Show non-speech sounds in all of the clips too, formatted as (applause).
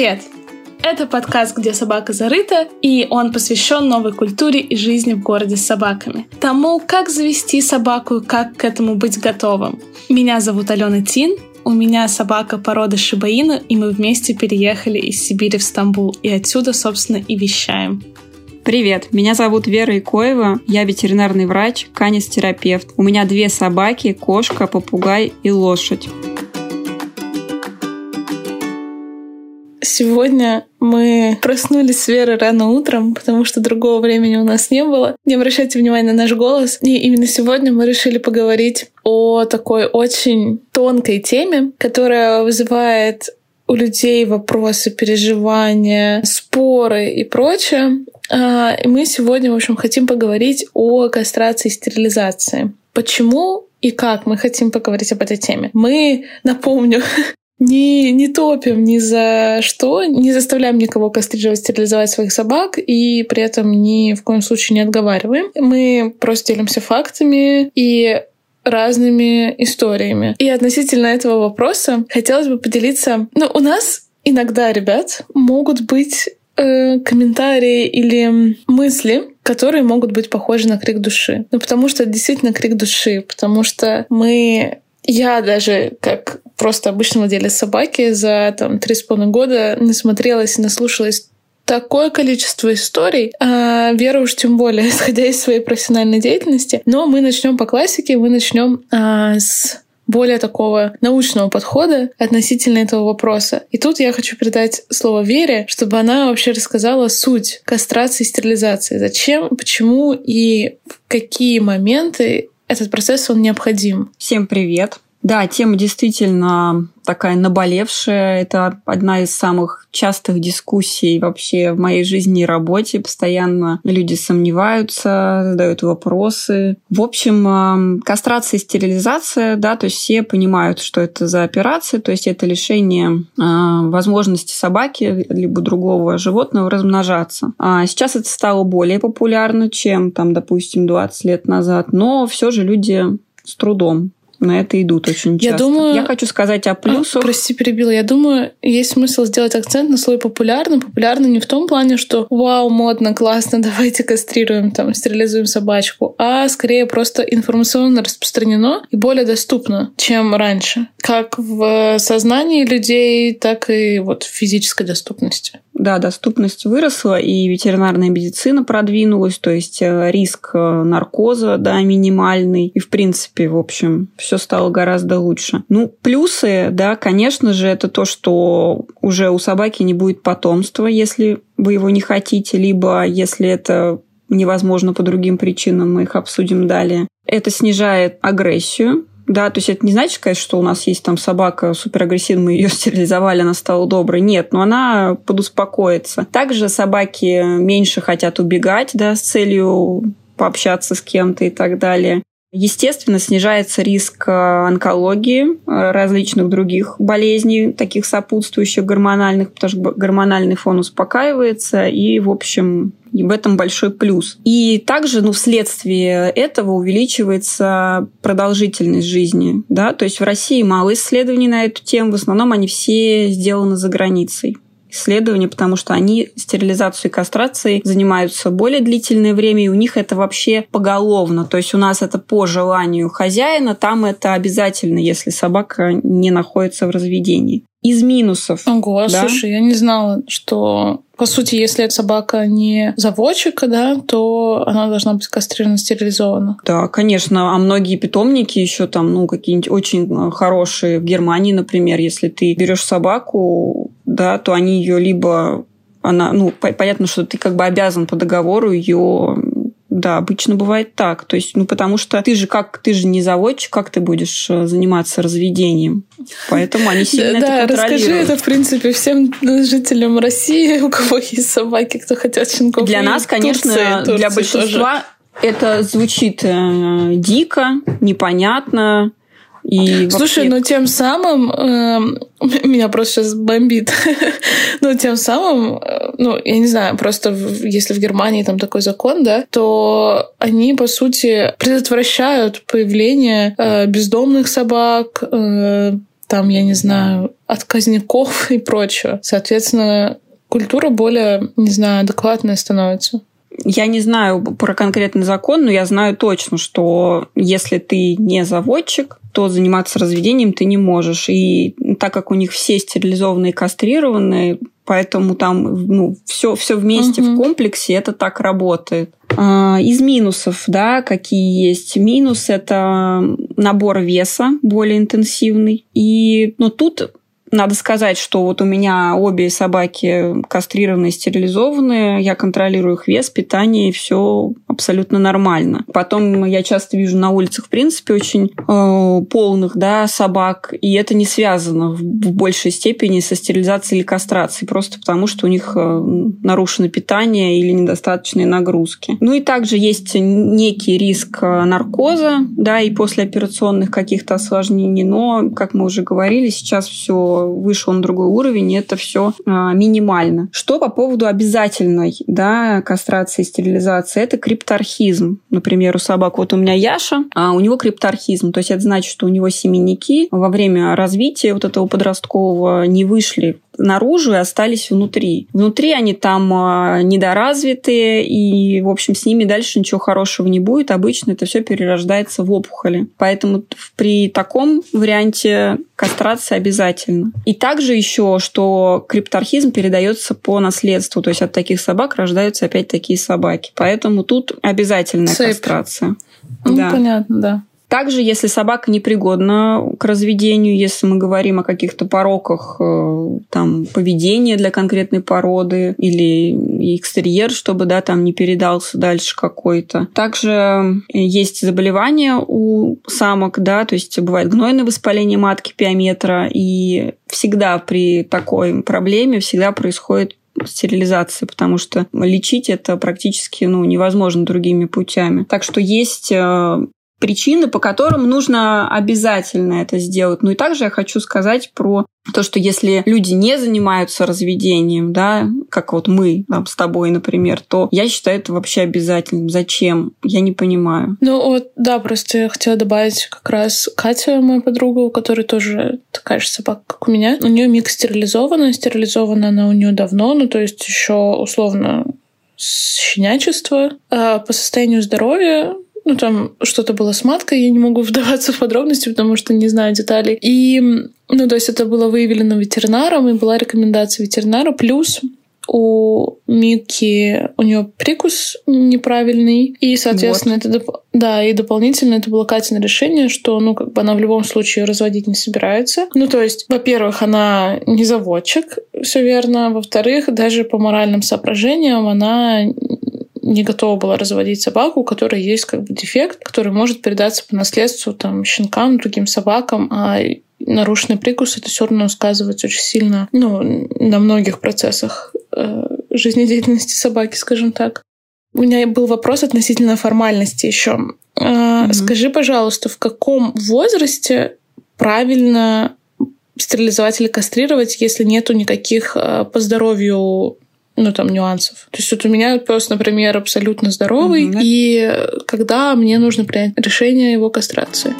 Привет! Это подкаст «Где собака зарыта», и он посвящен новой культуре и жизни в городе с собаками. Тому, как завести собаку, как к этому быть готовым. Меня зовут Алена Тин, у меня собака породы Шибаина, и мы вместе переехали из Сибири в Стамбул, и отсюда, собственно, и вещаем. Привет, меня зовут Вера Икоева, я ветеринарный врач, канистерапевт. У меня две собаки, кошка, попугай и лошадь. Сегодня мы проснулись с Верой рано утром, потому что другого времени у нас не было. Не обращайте внимания на наш голос. И именно сегодня мы решили поговорить о такой очень тонкой теме, которая вызывает у людей вопросы, переживания, споры и прочее. А, и мы сегодня, в общем, хотим поговорить о кастрации и стерилизации. Почему и как мы хотим поговорить об этой теме. Мы, напомню, (laughs) не, не топим ни за что, не заставляем никого кастрировать, стерилизовать своих собак и при этом ни в коем случае не отговариваем. Мы просто делимся фактами и разными историями. И относительно этого вопроса хотелось бы поделиться... Ну, у нас иногда, ребят, могут быть э, комментарии или мысли, которые могут быть похожи на крик души. Ну, потому что это действительно крик души, потому что мы я даже как просто обычный владелец собаки за там три с половиной года насмотрелась и наслушалась такое количество историй, а Вера уж тем более, (laughs) исходя из своей профессиональной деятельности. Но мы начнем по классике, мы начнем а, с более такого научного подхода относительно этого вопроса. И тут я хочу передать слово Вере, чтобы она вообще рассказала суть кастрации и стерилизации. Зачем, почему и в какие моменты этот процесс, он необходим. Всем привет! Да, тема действительно такая наболевшая. Это одна из самых частых дискуссий вообще в моей жизни и работе. Постоянно люди сомневаются, задают вопросы. В общем, кастрация и стерилизация, да, то есть все понимают, что это за операция, то есть это лишение а, возможности собаки либо другого животного размножаться. А сейчас это стало более популярно, чем, там, допустим, 20 лет назад, но все же люди с трудом на это идут очень часто. Я, думаю... я хочу сказать о плюсах. А, прости, перебила. Я думаю, есть смысл сделать акцент на слове популярно. Популярно не в том плане, что вау, модно, классно, (laughs) давайте кастрируем, там, стерилизуем собачку, а скорее просто информационно распространено и более доступно, чем раньше. Как в сознании людей, так и вот в физической доступности. Да, доступность выросла, и ветеринарная медицина продвинулась, то есть э, риск э, наркоза, да, минимальный. И, в принципе, в общем, все стало гораздо лучше. Ну, плюсы, да, конечно же, это то, что уже у собаки не будет потомства, если вы его не хотите, либо если это невозможно по другим причинам, мы их обсудим далее. Это снижает агрессию, да, то есть это не значит, конечно, что у нас есть там собака суперагрессивная, мы ее стерилизовали, она стала доброй. Нет, но она подуспокоится. Также собаки меньше хотят убегать, да, с целью пообщаться с кем-то и так далее. Естественно, снижается риск э, онкологии, э, различных других болезней, таких сопутствующих гормональных, потому что гормональный фон успокаивается, и, в общем, и в этом большой плюс. И также, ну, вследствие этого увеличивается продолжительность жизни. Да? То есть в России мало исследований на эту тему, в основном они все сделаны за границей исследования, потому что они стерилизацией и кастрацией занимаются более длительное время, и у них это вообще поголовно. То есть у нас это по желанию хозяина, там это обязательно, если собака не находится в разведении. Из минусов. Ого, да? слушай, я не знала, что по сути, если эта собака не заводчика, да, то она должна быть кастрирована, стерилизована. Да, конечно. А многие питомники еще там, ну, какие-нибудь очень хорошие в Германии, например, если ты берешь собаку, да, то они ее либо она, ну, понятно, что ты как бы обязан по договору ее да, обычно бывает так. То есть, ну, потому что ты же как, ты же не заводчик, как ты будешь э, заниматься разведением? Поэтому они сильно это контролируют. расскажи это, в принципе, всем жителям России, (laughs) у кого есть собаки, кто хотят щенков. Для нас, конечно, для большинства это звучит э, дико, непонятно, и Слушай, вообще... ну тем самым э, (laughs) меня просто сейчас бомбит. (laughs) ну тем самым, э, ну я не знаю, просто в, если в Германии там такой закон, да, то они по сути предотвращают появление э, бездомных собак, э, там, я не знаю, отказников (laughs) и прочего. Соответственно, культура более, не знаю, адекватная становится. Я не знаю про конкретный закон, но я знаю точно, что если ты не заводчик, то заниматься разведением ты не можешь. И так как у них все стерилизованные и кастрированные, поэтому там ну, все, все вместе угу. в комплексе это так работает. А, из минусов, да, какие есть? Минус – это набор веса более интенсивный. И, ну, тут надо сказать, что вот у меня обе собаки кастрированные, стерилизованные, я контролирую их вес, питание, и все абсолютно нормально. Потом я часто вижу на улицах, в принципе, очень э, полных да, собак, и это не связано в, в большей степени со стерилизацией или кастрацией, просто потому что у них э, нарушено питание или недостаточные нагрузки. Ну и также есть некий риск э, наркоза, да, и послеоперационных каких-то осложнений, но, как мы уже говорили, сейчас все вышел на другой уровень, и это все а, минимально. Что по поводу обязательной да, кастрации и стерилизации? Это крипторхизм. Например, у собак, вот у меня Яша, а у него крипторхизм, то есть это значит, что у него семенники во время развития вот этого подросткового не вышли наружу и остались внутри. Внутри они там а, недоразвитые, и, в общем, с ними дальше ничего хорошего не будет. Обычно это все перерождается в опухоли. Поэтому при таком варианте кастрация обязательно. И также еще, что крипторхизм передается по наследству, то есть от таких собак рождаются опять такие собаки. Поэтому тут обязательная Сейп. кастрация. Ну, да. понятно, да. Также, если собака непригодна к разведению, если мы говорим о каких-то пороках э, там, поведения для конкретной породы или экстерьер, чтобы да, там не передался дальше какой-то. Также есть заболевания у самок, да, то есть бывает гнойное воспаление матки пиометра, и всегда при такой проблеме всегда происходит стерилизация, потому что лечить это практически ну, невозможно другими путями. Так что есть э, причины, по которым нужно обязательно это сделать. Ну и также я хочу сказать про то, что если люди не занимаются разведением, да, как вот мы там, с тобой, например, то я считаю это вообще обязательным. Зачем? Я не понимаю. Ну вот, да, просто я хотела добавить как раз Катя, моя подруга, у которой тоже такая же собака, как у меня. У нее микс стерилизована, стерилизована она у нее давно, ну то есть еще условно с щенячества. А по состоянию здоровья ну, там что-то было с маткой, я не могу (laughs) вдаваться в подробности, потому что не знаю деталей. И, ну, то есть это было выявлено ветеринаром, и была рекомендация ветеринара. Плюс у Мики у нее прикус неправильный, и, соответственно, вот. это доп... да, и дополнительно это было Катина решение, что, ну, как бы она в любом случае разводить не собирается. Ну, то есть, во-первых, она не заводчик, все верно. Во-вторых, даже по моральным соображениям она не готова была разводить собаку, у которой есть как бы дефект, который может передаться по наследству там, щенкам, другим собакам, а нарушенный прикус это все равно сказывается очень сильно ну, на многих процессах э, жизнедеятельности собаки, скажем так. У меня был вопрос относительно формальности еще. Э, mm-hmm. Скажи, пожалуйста, в каком возрасте правильно стерилизовать или кастрировать, если нету никаких э, по здоровью ну, там, нюансов. То есть вот у меня пес, например, абсолютно здоровый, mm-hmm. и когда мне нужно принять решение его кастрации.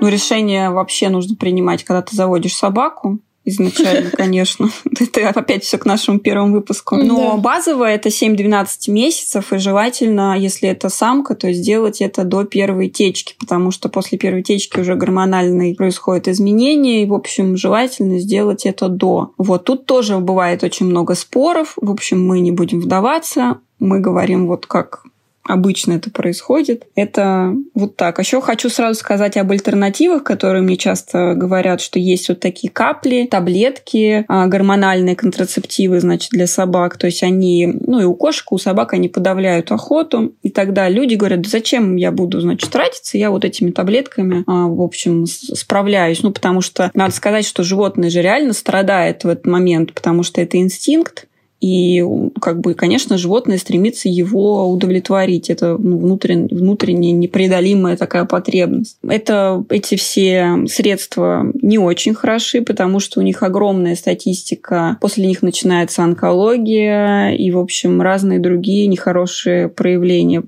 Ну, решение вообще нужно принимать, когда ты заводишь собаку изначально, (laughs) конечно. (laughs) Это опять все к нашему первому выпуску. Но базовое это 7-12 месяцев, и желательно, если это самка, то сделать это до первой течки, потому что после первой течки уже гормональные происходят изменения, и, в общем, желательно сделать это до. Вот тут тоже бывает очень много споров. В общем, мы не будем вдаваться. Мы говорим вот как обычно это происходит. Это вот так. А еще хочу сразу сказать об альтернативах, которые мне часто говорят, что есть вот такие капли, таблетки, а, гормональные контрацептивы, значит, для собак. То есть они, ну и у кошек, у собак они подавляют охоту. И тогда люди говорят, да зачем я буду, значит, тратиться, я вот этими таблетками, а, в общем, справляюсь. Ну, потому что надо сказать, что животное же реально страдает в этот момент, потому что это инстинкт, и, как бы, конечно, животное стремится его удовлетворить. Это ну, внутрен, внутренняя непреодолимая такая потребность. Это, эти все средства не очень хороши, потому что у них огромная статистика. После них начинается онкология и, в общем, разные другие нехорошие проявления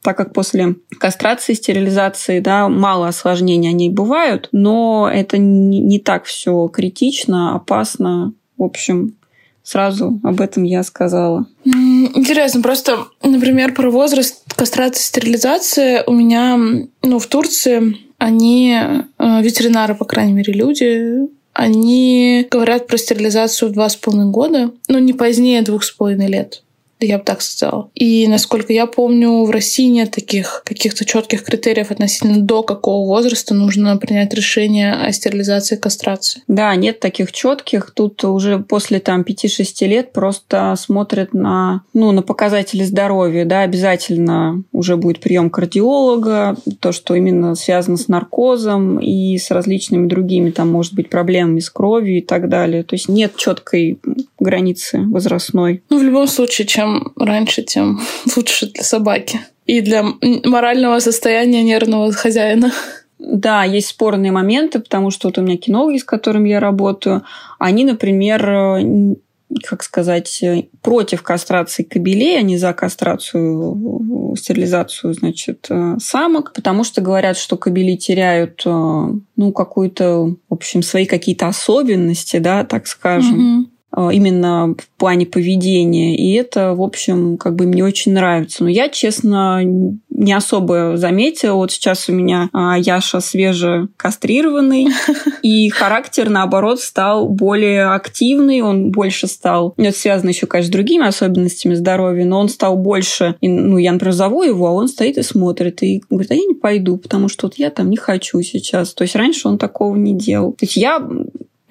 так как после кастрации, стерилизации, да, мало осложнений они бывают, но это не, не так все критично, опасно. В общем, сразу об этом я сказала. Интересно, просто, например, про возраст кастрации, стерилизации у меня, ну, в Турции они, э, ветеринары, по крайней мере, люди, они говорят про стерилизацию в два с половиной года, но не позднее двух с половиной лет я бы так сказала. И насколько я помню, в России нет таких каких-то четких критериев относительно до какого возраста нужно принять решение о стерилизации и кастрации. Да, нет таких четких. Тут уже после там 5-6 лет просто смотрят на, ну, на показатели здоровья. Да, обязательно уже будет прием кардиолога, то, что именно связано с наркозом и с различными другими, там, может быть, проблемами с кровью и так далее. То есть нет четкой границы возрастной. Ну, в любом случае, чем раньше, тем (laughs) лучше для собаки. И для морального состояния нервного хозяина. Да, есть спорные моменты, потому что вот у меня кинологи, с которыми я работаю, они, например, э, как сказать, э, против кастрации кобелей, а не за кастрацию, стерилизацию, значит, э, самок, потому что говорят, что кобели теряют, ну, какую-то, в общем, свои какие-то особенности, да, так скажем. Угу. Э, именно в плане поведения. И это, в общем, как бы мне очень нравится. Но я, честно, не особо заметила. Вот сейчас у меня а, Яша свеже кастрированный, (laughs) и характер, наоборот, стал более активный, он больше стал... Это связано еще, конечно, с другими особенностями здоровья, но он стал больше... Ну, я, например, зову его, а он стоит и смотрит, и говорит, а я не пойду, потому что вот я там не хочу сейчас. То есть раньше он такого не делал. То есть я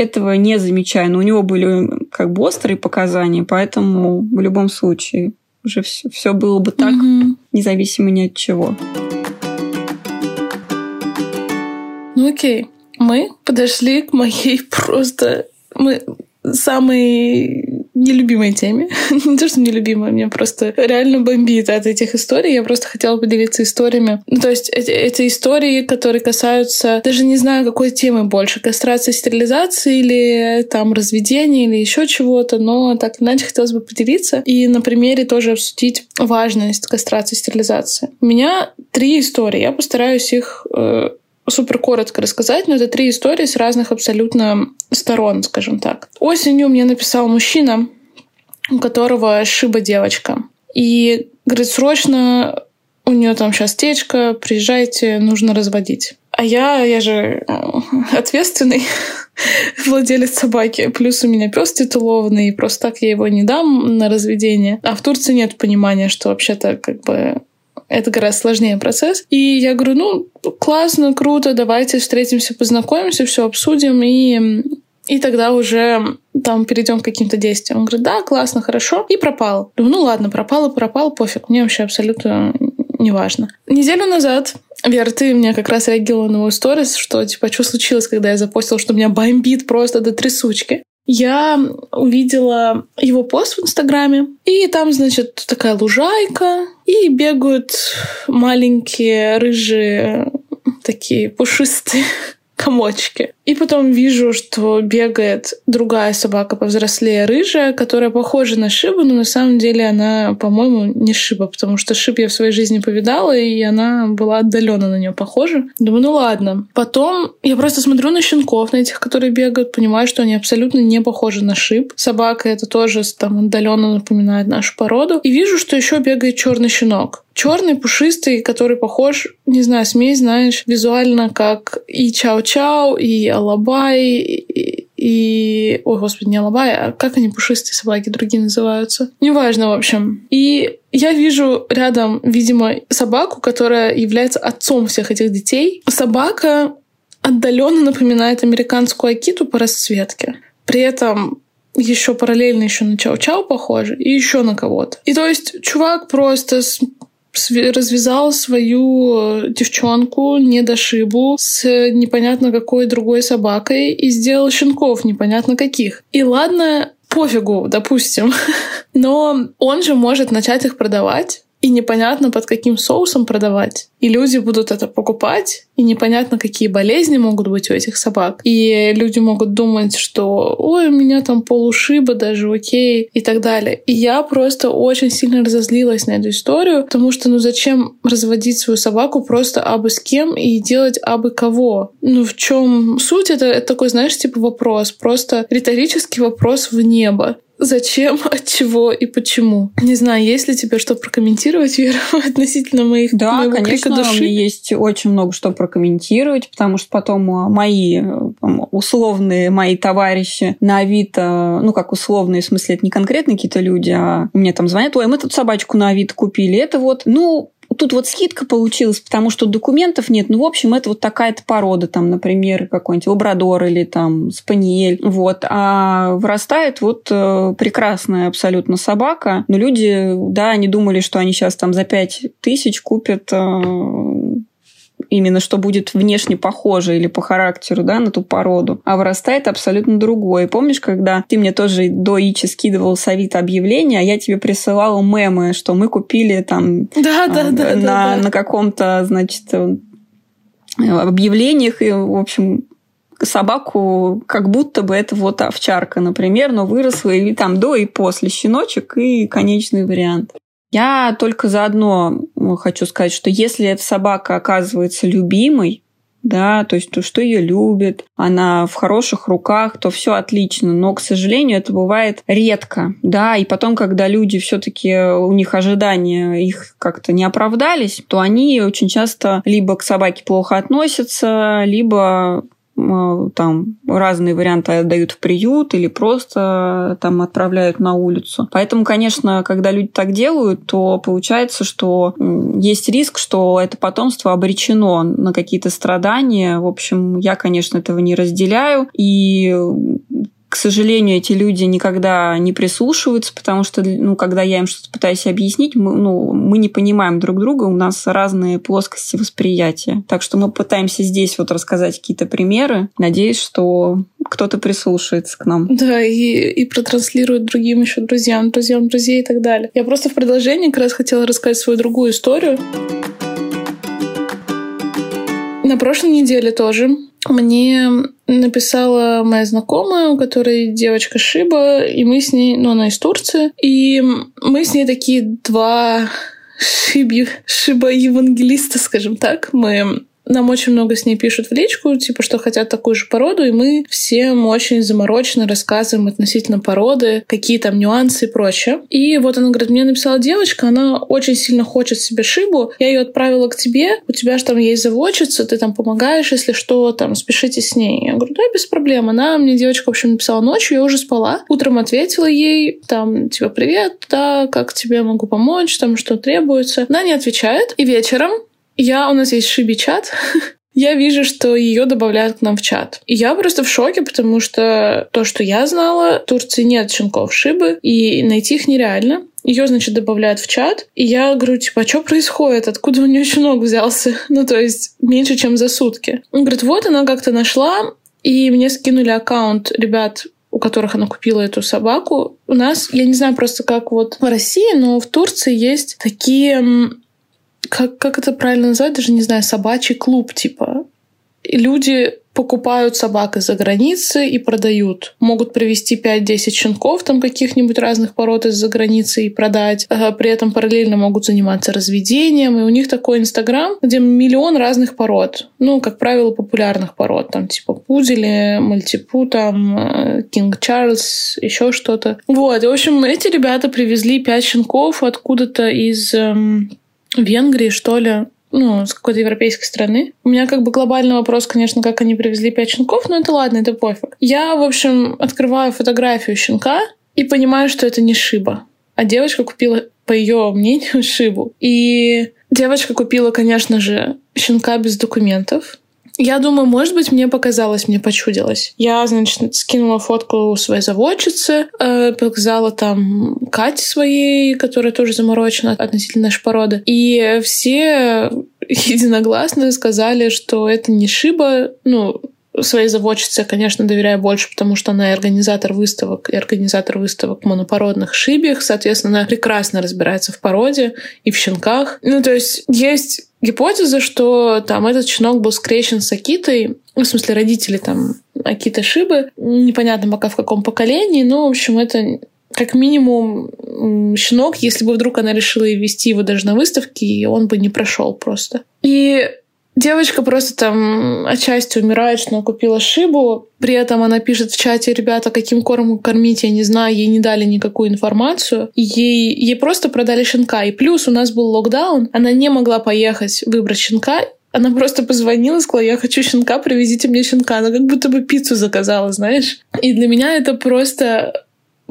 этого не замечаю, но у него были как бы острые показания, поэтому в любом случае уже все, все было бы так, угу. независимо ни от чего. Ну окей, мы подошли к моей (laughs) просто мы самый нелюбимой теме. (laughs) не то, что нелюбимой, мне просто реально бомбит от этих историй. Я просто хотела поделиться историями. Ну, то есть эти истории, которые касаются, даже не знаю, какой темы больше, кастрации, стерилизации или там разведения или еще чего-то, но так иначе хотелось бы поделиться и на примере тоже обсудить важность кастрации, стерилизации. У меня три истории. Я постараюсь их э, супер коротко рассказать, но это три истории с разных абсолютно сторон, скажем так. Осенью мне написал мужчина, у которого шиба девочка. И говорит, срочно у нее там сейчас течка, приезжайте, нужно разводить. А я, я же э, ответственный (laughs) владелец собаки. Плюс у меня пес титулованный, и просто так я его не дам на разведение. А в Турции нет понимания, что вообще-то как бы это гораздо сложнее процесс. И я говорю, ну, классно, круто, давайте встретимся, познакомимся, все обсудим и и тогда уже там перейдем к каким-то действиям. Он говорит, да, классно, хорошо. И пропал. Думаю, ну ладно, пропал и пропал, пофиг. Мне вообще абсолютно не важно. Неделю назад Вера, ты мне как раз реагировала на мою сторис, что типа, что случилось, когда я запостила, что меня бомбит просто до трясучки я увидела его пост в Инстаграме, и там, значит, такая лужайка, и бегают маленькие рыжие такие пушистые комочки. И потом вижу, что бегает другая собака повзрослее, рыжая, которая похожа на Шибу, но на самом деле она, по-моему, не Шиба, потому что Шиб я в своей жизни повидала, и она была отдаленно на нее похожа. Думаю, ну ладно. Потом я просто смотрю на щенков, на этих, которые бегают, понимаю, что они абсолютно не похожи на Шиб. Собака это тоже там отдаленно напоминает нашу породу. И вижу, что еще бегает черный щенок черный, пушистый, который похож, не знаю, смесь, знаешь, визуально как и чау-чау, и Алабай, и, и... Ой, господи, не Алабай, а как они пушистые собаки другие называются? Неважно, в общем. И я вижу рядом, видимо, собаку, которая является отцом всех этих детей. Собака отдаленно напоминает американскую акиту по расцветке. При этом еще параллельно еще на Чау-Чау похоже, и еще на кого-то. И то есть чувак просто с развязал свою э, девчонку недошибу с непонятно какой другой собакой и сделал щенков непонятно каких. И ладно, пофигу, допустим. (laughs) Но он же может начать их продавать и непонятно под каким соусом продавать. И люди будут это покупать, и непонятно, какие болезни могут быть у этих собак. И люди могут думать, что ой, у меня там полушиба даже, окей, и так далее. И я просто очень сильно разозлилась на эту историю, потому что ну зачем разводить свою собаку просто абы с кем и делать абы кого? Ну в чем суть? Это, это такой, знаешь, типа вопрос, просто риторический вопрос в небо зачем, (laughs) от чего и почему. Не знаю, есть ли тебе что прокомментировать, (laughs) Вера, относительно моих Да, моего конечно, крика души? есть очень много что прокомментировать, потому что потом а, мои там, условные мои товарищи на Авито, ну как условные, в смысле, это не конкретно какие-то люди, а мне там звонят, ой, мы тут собачку на Авито купили, это вот, ну, тут вот скидка получилась, потому что документов нет. Ну, в общем, это вот такая-то порода, там, например, какой-нибудь лабрадор или там спаниель. Вот. А вырастает вот э, прекрасная абсолютно собака. Но люди, да, они думали, что они сейчас там за пять тысяч купят э, именно что будет внешне похоже или по характеру, да, на ту породу, а вырастает абсолютно другое. Помнишь, когда ты мне тоже до Ичи скидывал с Авито объявление, а я тебе присылала мемы, что мы купили там да, да, э, да, на, да, да. на каком-то, значит, э, объявлениях, и, в общем, собаку, как будто бы это вот овчарка, например, но выросла и там до и после щеночек и конечный вариант. Я только заодно хочу сказать, что если эта собака оказывается любимой, да, то есть то, что ее любят, она в хороших руках, то все отлично. Но, к сожалению, это бывает редко, да, и потом, когда люди все-таки у них ожидания их как-то не оправдались, то они очень часто либо к собаке плохо относятся, либо там разные варианты отдают в приют или просто там отправляют на улицу. Поэтому, конечно, когда люди так делают, то получается, что есть риск, что это потомство обречено на какие-то страдания. В общем, я, конечно, этого не разделяю. И к сожалению, эти люди никогда не прислушиваются, потому что, ну, когда я им что-то пытаюсь объяснить, мы, ну, мы не понимаем друг друга, у нас разные плоскости восприятия. Так что мы пытаемся здесь вот рассказать какие-то примеры. Надеюсь, что кто-то прислушается к нам. Да, и, и протранслирует другим еще друзьям, друзьям друзей и так далее. Я просто в продолжении как раз хотела рассказать свою другую историю. На прошлой неделе тоже мне написала моя знакомая, у которой девочка Шиба, и мы с ней, ну, она из Турции, и мы с ней такие два (laughs) шиби, шиба-евангелиста, скажем так. Мы нам очень много с ней пишут в личку, типа, что хотят такую же породу, и мы всем очень замороченно рассказываем относительно породы, какие там нюансы и прочее. И вот она говорит, мне написала девочка, она очень сильно хочет себе шибу, я ее отправила к тебе, у тебя же там есть заводчица, ты там помогаешь, если что, там, спешите с ней. Я говорю, да, без проблем. Она мне девочка, в общем, написала ночью, я уже спала. Утром ответила ей, там, типа, привет, да, как тебе могу помочь, там, что требуется. Она не отвечает. И вечером я, у нас есть шиби-чат, (laughs) я вижу, что ее добавляют к нам в чат. И я просто в шоке, потому что то, что я знала, в Турции нет щенков шибы, и найти их нереально. Ее, значит, добавляют в чат. И я говорю, типа, а что происходит? Откуда у нее щенок взялся? (laughs) ну, то есть, меньше, чем за сутки. Он говорит, вот она как-то нашла, и мне скинули аккаунт ребят, у которых она купила эту собаку. У нас, я не знаю просто как вот в России, но в Турции есть такие как, как это правильно назвать, даже не знаю, собачий клуб, типа. И люди покупают собак из-за границы и продают. Могут привезти 5-10 щенков там каких-нибудь разных пород из-за границы и продать. А при этом параллельно могут заниматься разведением. И у них такой инстаграм, где миллион разных пород. Ну, как правило, популярных пород. Там типа пудели, мальтипу, там Кинг Чарльз, еще что-то. Вот. И, в общем, эти ребята привезли 5 щенков откуда-то из эм, Венгрии, что ли, ну, с какой-то европейской страны. У меня как бы глобальный вопрос, конечно, как они привезли пять щенков, но это ладно, это пофиг. Я, в общем, открываю фотографию щенка и понимаю, что это не Шиба. А девочка купила, по ее мнению, (laughs) Шибу. И девочка купила, конечно же, щенка без документов. Я думаю, может быть, мне показалось, мне почудилось. Я, значит, скинула фотку своей заводчицы, э, показала там Кате своей, которая тоже заморочена относительно нашей породы. И все (laughs) единогласно сказали, что это не шиба, ну, своей заводчице, конечно, доверяю больше, потому что она и организатор выставок, и организатор выставок монопородных шибьях. Соответственно, она прекрасно разбирается в породе и в щенках. Ну, то есть есть гипотеза, что там этот щенок был скрещен с Акитой, ну, в смысле родители там Акита Шибы, непонятно пока в каком поколении, но, в общем, это как минимум щенок, если бы вдруг она решила вести его даже на выставке, он бы не прошел просто. И Девочка просто там отчасти умирает, что она купила шибу. При этом она пишет в чате, ребята, каким кормом кормить, я не знаю, ей не дали никакую информацию. Ей, ей просто продали щенка. И плюс у нас был локдаун, она не могла поехать выбрать щенка, она просто позвонила, сказала, я хочу щенка, привезите мне щенка. Она как будто бы пиццу заказала, знаешь. И для меня это просто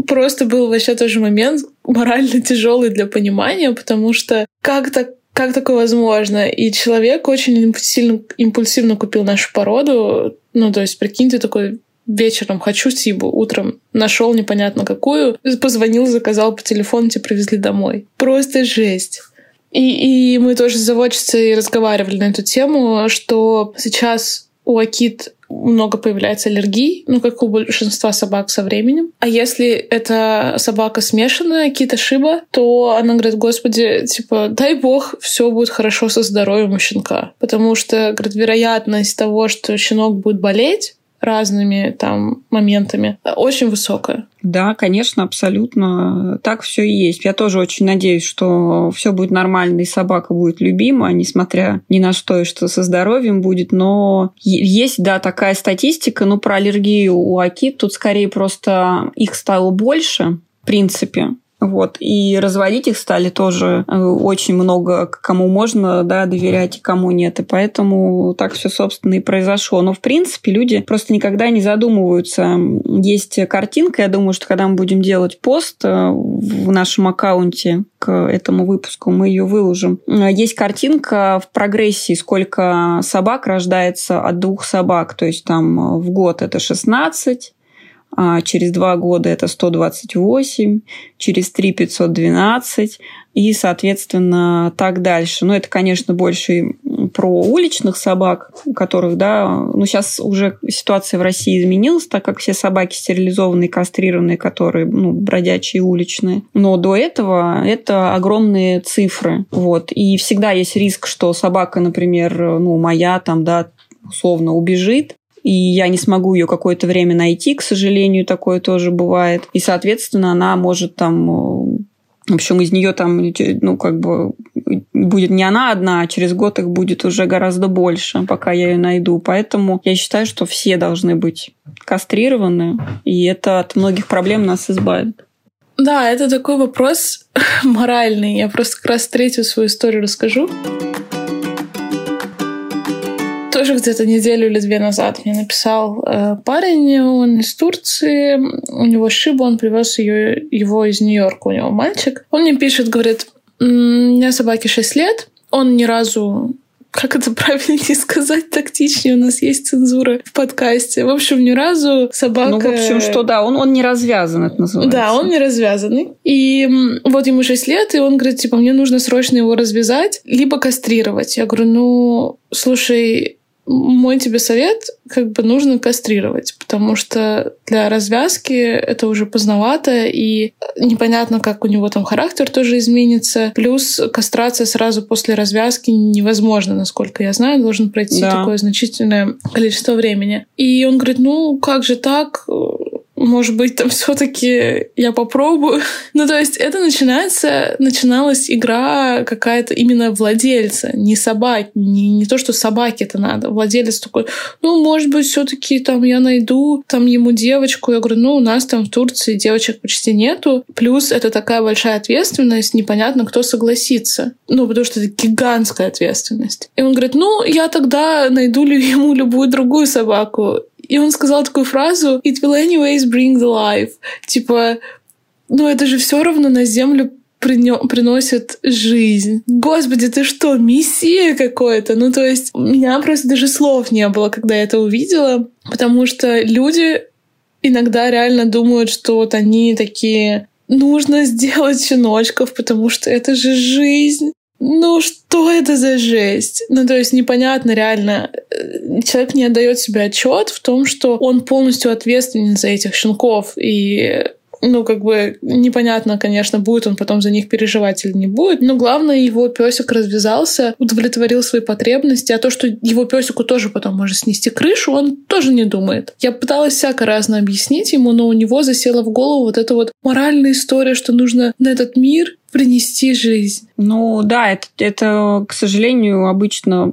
просто был вообще тоже момент морально тяжелый для понимания, потому что как так как такое возможно? И человек очень сильно импульсивно купил нашу породу. Ну, то есть, прикинь, ты такой вечером хочу Сибу, утром нашел непонятно какую, позвонил, заказал по телефону, тебе привезли домой. Просто жесть. И, и мы тоже с заводчицей разговаривали на эту тему, что сейчас у Акит много появляется аллергий, ну, как у большинства собак со временем. А если это собака смешанная, какие-то шиба, то она говорит, господи, типа, дай бог, все будет хорошо со здоровьем у щенка. Потому что, говорит, вероятность того, что щенок будет болеть, разными там моментами, очень высокая. Да, конечно, абсолютно так все и есть. Я тоже очень надеюсь, что все будет нормально и собака будет любима, несмотря ни на что, и что со здоровьем будет. Но есть, да, такая статистика, ну, про аллергию у акит. Тут скорее просто их стало больше, в принципе. Вот. И разводить их стали тоже э, очень много, кому можно да, доверять и кому нет. И поэтому так все, собственно, и произошло. Но, в принципе, люди просто никогда не задумываются. Есть картинка, я думаю, что когда мы будем делать пост э, в нашем аккаунте к этому выпуску, мы ее выложим. Есть картинка в прогрессии, сколько собак рождается от двух собак. То есть там в год это 16, а через два года это 128, через три 512 и, соответственно, так дальше. Но это, конечно, больше про уличных собак, у которых, да, ну, сейчас уже ситуация в России изменилась, так как все собаки стерилизованные, кастрированные, которые, ну, бродячие, уличные. Но до этого это огромные цифры, вот. И всегда есть риск, что собака, например, ну, моя там, да, условно убежит, и я не смогу ее какое-то время найти, к сожалению, такое тоже бывает. И, соответственно, она может там э, в общем, из нее там, ну, как бы будет не она одна, а через год их будет уже гораздо больше, пока я ее найду. Поэтому я считаю, что все должны быть кастрированы, и это от многих проблем нас избавит. Да, это такой вопрос (laughs) моральный. Я просто как раз третью свою историю расскажу тоже где-то неделю или две назад мне написал э, парень, он из Турции, у него шиба, он привез ее, его из Нью-Йорка, у него мальчик. Он мне пишет, говорит, у меня собаке 6 лет, он ни разу как это правильнее сказать тактичнее, у нас есть цензура в подкасте. В общем, ни разу собака... Ну, в общем, что да, он, он не развязан, это называется. Да, он не развязанный. И вот ему 6 лет, и он говорит, типа, мне нужно срочно его развязать, либо кастрировать. Я говорю, ну, слушай, мой тебе совет, как бы нужно кастрировать, потому что для развязки это уже поздновато, и непонятно, как у него там характер тоже изменится. Плюс кастрация сразу после развязки невозможно, насколько я знаю, должен пройти да. такое значительное количество времени. И он говорит, ну как же так? Может быть, там все-таки я попробую. (laughs) ну, то есть это начинается, начиналась игра какая-то именно владельца, не собаки, не, не то, что собаке это надо. Владелец такой, ну, может быть, все-таки там я найду там ему девочку. Я говорю, ну, у нас там в Турции девочек почти нету. Плюс это такая большая ответственность, непонятно, кто согласится. Ну, потому что это гигантская ответственность. И он говорит, ну, я тогда найду ли ему любую другую собаку. И он сказал такую фразу «It will anyways bring the life». Типа, ну это же все равно на землю приносит жизнь. Господи, ты что, миссия какой-то? Ну, то есть, у меня просто даже слов не было, когда я это увидела, потому что люди иногда реально думают, что вот они такие нужно сделать щеночков, потому что это же жизнь. Ну что это за жесть? Ну, то есть непонятно реально. Э, человек не отдает себе отчет в том, что он полностью ответственен за этих щенков. И ну, как бы непонятно, конечно, будет он потом за них переживать или не будет. Но главное, его песик развязался, удовлетворил свои потребности, а то, что его песику тоже потом может снести крышу, он тоже не думает. Я пыталась всяко разно объяснить ему, но у него засела в голову вот эта вот моральная история, что нужно на этот мир принести жизнь. Ну да, это, это, к сожалению, обычно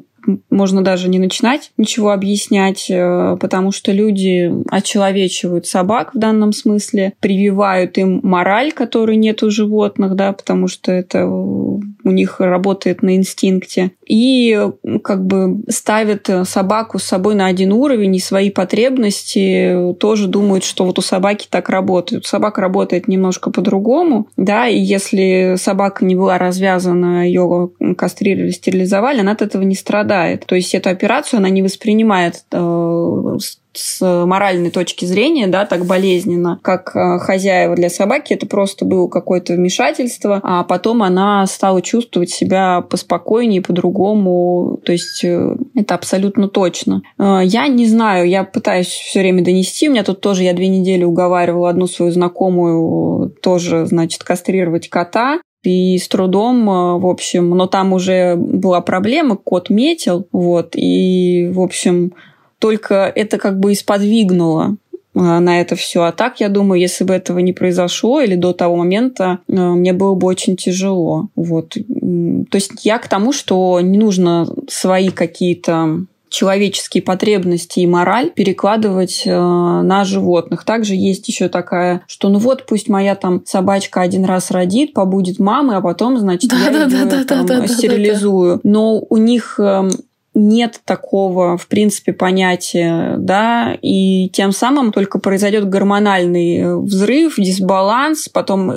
можно даже не начинать ничего объяснять, э, потому что люди очеловечивают собак в данном смысле, прививают им мораль, которой нет у животных, да, потому что это у них работает на инстинкте, и как бы ставят собаку с собой на один уровень, и свои потребности тоже думают, что вот у собаки так работает. Собака работает немножко по-другому, да, и если собака не была развязана, ее кастрировали, стерилизовали, она от этого не страдает страдает. То есть эту операцию она не воспринимает э, с моральной точки зрения, да, так болезненно, как э, хозяева для собаки, это просто было какое-то вмешательство, а потом она стала чувствовать себя поспокойнее, по-другому, то есть э, это абсолютно точно. Я не знаю, я пытаюсь все время донести, у меня тут тоже, я две недели уговаривала одну свою знакомую тоже, значит, кастрировать кота, и с трудом, э, в общем, но там уже была проблема, кот метил, вот, и, в общем, только это как бы исподвигнуло э, на это все. А так, я думаю, если бы этого не произошло или до того момента, э, мне было бы очень тяжело. Вот. То есть я к тому, что не нужно свои какие-то человеческие потребности и мораль перекладывать э, на животных. Также есть еще такая, что ну вот пусть моя там собачка один раз родит, побудет мамой, а потом, значит, да, я да, ее да, там, да, стерилизую. Да, да. Но у них э, нет такого, в принципе, понятия, да, и тем самым только произойдет гормональный взрыв, дисбаланс, потом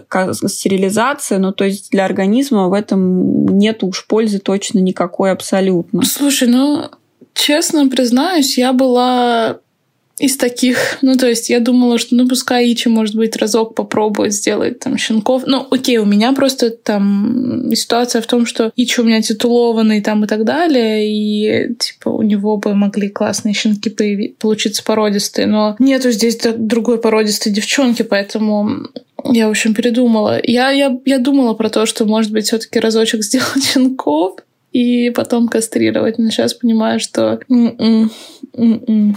стерилизация, ну, то есть для организма в этом нет уж пользы точно никакой абсолютно. Слушай, ну, честно признаюсь, я была из таких, ну, то есть я думала, что, ну, пускай Ичи, может быть, разок попробует сделать там щенков. Ну, окей, у меня просто там ситуация в том, что Ичи у меня титулованный там и так далее, и, типа, у него бы могли классные щенки появи- получиться породистые, но нету здесь другой породистой девчонки, поэтому я, в общем, передумала. Я, я, я думала про то, что, может быть, все таки разочек (laughs) сделать щенков, и потом кастрировать. Но сейчас понимаю, что... М-м, м-м.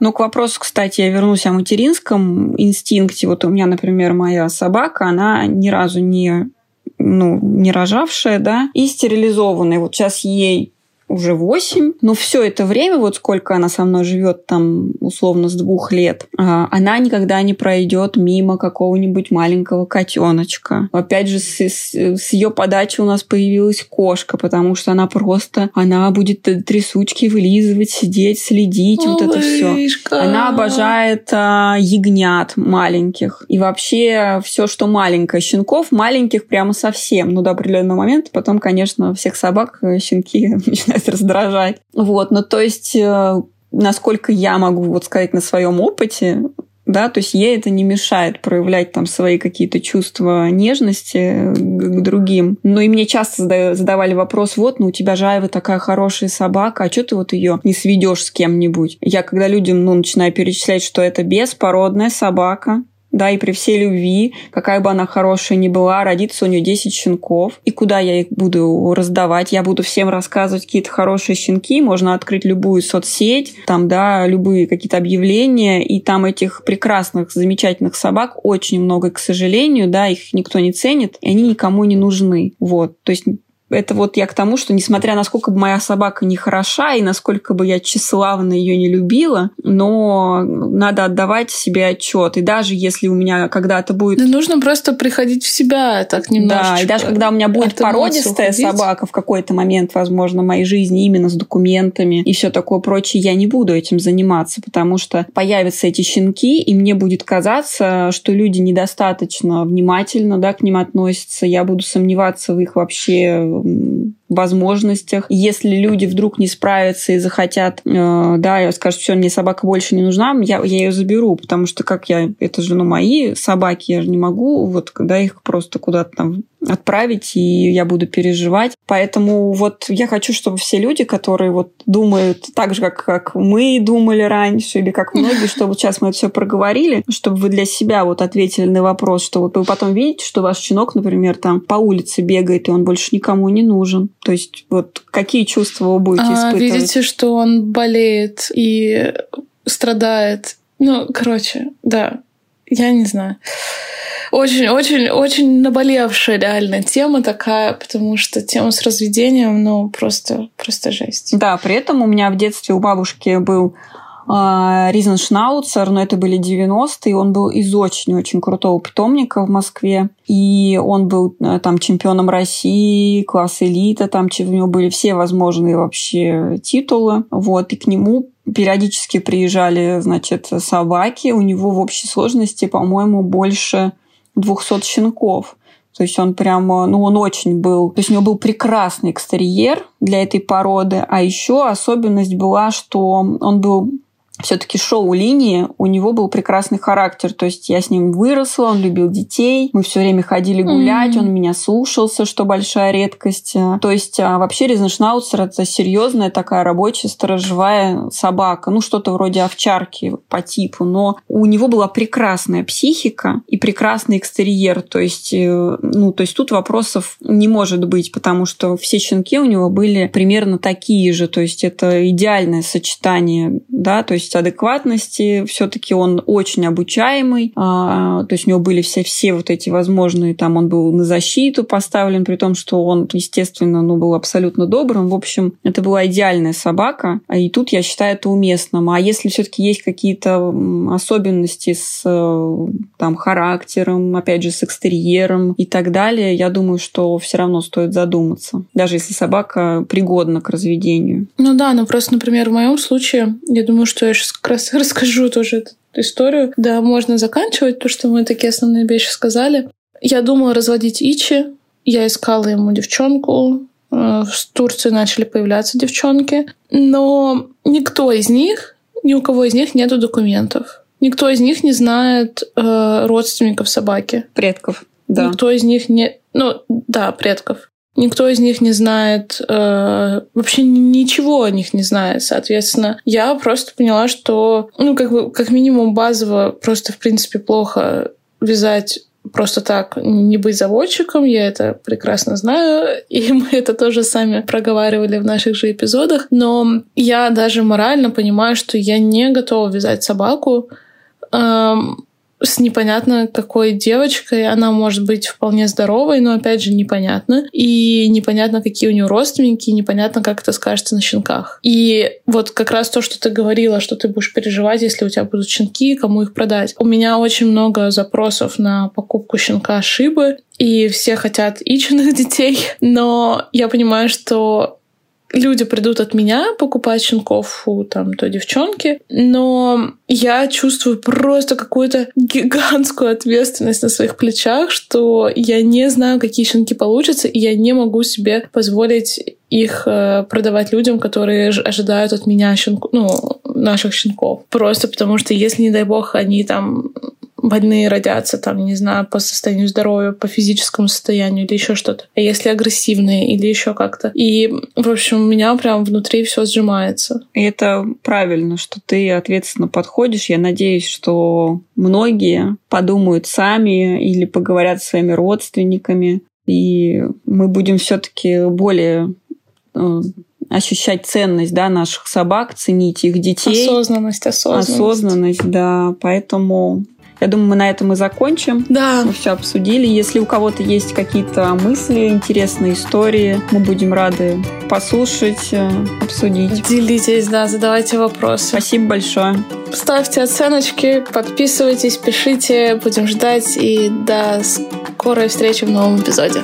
Ну, к вопросу, кстати, я вернусь о материнском инстинкте. Вот у меня, например, моя собака, она ни разу не ну, не рожавшая, да, и стерилизованная. Вот сейчас ей уже 8, но все это время, вот сколько она со мной живет, там, условно, с двух лет, а, она никогда не пройдет мимо какого-нибудь маленького котеночка. Опять же, с, с, с ее подачи у нас появилась кошка, потому что она просто, она будет трясучки вылизывать, сидеть, следить, Малышка. вот это все. Она обожает а, ягнят маленьких. И вообще все, что маленькое. Щенков маленьких прямо совсем. Ну, до определенного момента. Потом, конечно, всех собак э, щенки (laughs) начинают начинает раздражать. Вот, ну то есть э, насколько я могу вот сказать на своем опыте, да, то есть ей это не мешает проявлять там свои какие-то чувства нежности к другим. Но и мне часто задавали вопрос, вот, ну у тебя же Айва такая хорошая собака, а что ты вот ее не сведешь с кем-нибудь? Я когда людям, ну, начинаю перечислять, что это беспородная собака, да, и при всей любви, какая бы она хорошая ни была, родится у нее 10 щенков, и куда я их буду раздавать? Я буду всем рассказывать какие-то хорошие щенки, можно открыть любую соцсеть, там, да, любые какие-то объявления, и там этих прекрасных, замечательных собак очень много, к сожалению, да, их никто не ценит, и они никому не нужны. Вот, то есть это вот я к тому, что несмотря на сколько бы моя собака не хороша и насколько бы я тщеславно ее не любила, но надо отдавать себе отчет. И даже если у меня когда-то будет... Да нужно просто приходить в себя так немножечко. Да, и даже когда у меня будет породистая собака в какой-то момент, возможно, в моей жизни именно с документами и все такое прочее, я не буду этим заниматься, потому что появятся эти щенки, и мне будет казаться, что люди недостаточно внимательно да, к ним относятся. Я буду сомневаться в их вообще um, возможностях. Если люди вдруг не справятся и захотят, э, да, скажут, все, мне собака больше не нужна, я, я ее заберу, потому что как я, это же, ну, мои собаки, я же не могу вот когда их просто куда-то там отправить, и я буду переживать. Поэтому вот я хочу, чтобы все люди, которые вот думают так же, как, как мы думали раньше, или как многие, чтобы сейчас мы это все проговорили, чтобы вы для себя вот ответили на вопрос, что вот вы потом видите, что ваш щенок, например, там по улице бегает, и он больше никому не нужен. То есть вот какие чувства вы будете а, испытывать? Видите, что он болеет и страдает. Ну, короче, да, я не знаю. Очень-очень-очень наболевшая реально тема такая, потому что тема с разведением, ну, просто, просто жесть. Да, при этом у меня в детстве у бабушки был а, Ризеншнауцер, но это были 90-е, он был из очень-очень крутого питомника в Москве, и он был э, там чемпионом России, класс элита, там у него были все возможные вообще титулы, вот, и к нему периодически приезжали, значит, собаки, у него в общей сложности, по-моему, больше 200 щенков. То есть он прямо, ну, он очень был... То есть у него был прекрасный экстерьер для этой породы, а еще особенность была, что он был все-таки шоу-линии, у него был прекрасный характер. То есть я с ним выросла, он любил детей, мы все время ходили гулять, mm-hmm. он меня слушался, что большая редкость. То есть а, вообще Ризеншнауцер это серьезная такая рабочая сторожевая собака, ну что-то вроде овчарки по типу, но у него была прекрасная психика и прекрасный экстерьер. То есть, э, ну, то есть тут вопросов не может быть, потому что все щенки у него были примерно такие же. То есть это идеальное сочетание, да, то есть адекватности, все-таки он очень обучаемый, а, то есть у него были все, все вот эти возможные, там он был на защиту поставлен, при том, что он, естественно, ну, был абсолютно добрым. В общем, это была идеальная собака, и тут я считаю это уместным. А если все-таки есть какие-то особенности с там, характером, опять же, с экстерьером и так далее, я думаю, что все равно стоит задуматься, даже если собака пригодна к разведению. Ну да, но просто, например, в моем случае, я думаю, что я сейчас как раз (laughs) расскажу тоже эту историю. Да, можно заканчивать то, что мы такие основные вещи сказали. Я думала разводить Ичи. Я искала ему девчонку. Э, в Турции начали появляться девчонки. Но никто из них, ни у кого из них нету документов. Никто из них не знает э, родственников собаки. Предков. Да. Никто из них не... Ну, да, предков. Никто из них не знает, э, вообще ничего о них не знает. Соответственно, я просто поняла, что, ну, как бы, как минимум базово просто, в принципе, плохо вязать просто так не быть заводчиком, я это прекрасно знаю, (laughs) и мы это тоже сами проговаривали в наших же эпизодах, но я даже морально понимаю, что я не готова вязать собаку, эм, с непонятно какой девочкой. Она может быть вполне здоровой, но опять же непонятно. И непонятно, какие у нее родственники, и непонятно, как это скажется на щенках. И вот как раз то, что ты говорила, что ты будешь переживать, если у тебя будут щенки, кому их продать. У меня очень много запросов на покупку щенка Шибы, и все хотят ичных детей, но я понимаю, что люди придут от меня покупать щенков у там той девчонки, но я чувствую просто какую-то гигантскую ответственность на своих плечах, что я не знаю, какие щенки получатся, и я не могу себе позволить их э, продавать людям, которые ожидают от меня щенку, ну, наших щенков. Просто потому что если, не дай бог, они там больные родятся, там, не знаю, по состоянию здоровья, по физическому состоянию или еще что-то. А если агрессивные или еще как-то. И, в общем, у меня прям внутри все сжимается. И это правильно, что ты ответственно подходишь. Я надеюсь, что многие подумают сами или поговорят с своими родственниками, и мы будем все-таки более э, ощущать ценность да, наших собак, ценить их детей. Осознанность, осознанность. Осознанность, да. Поэтому я думаю, мы на этом и закончим. Да. Мы все обсудили. Если у кого-то есть какие-то мысли, интересные истории, мы будем рады послушать, э, обсудить. Делитесь, да, задавайте вопросы. Спасибо большое. Ставьте оценочки, подписывайтесь, пишите, будем ждать и до скорой встречи в новом эпизоде.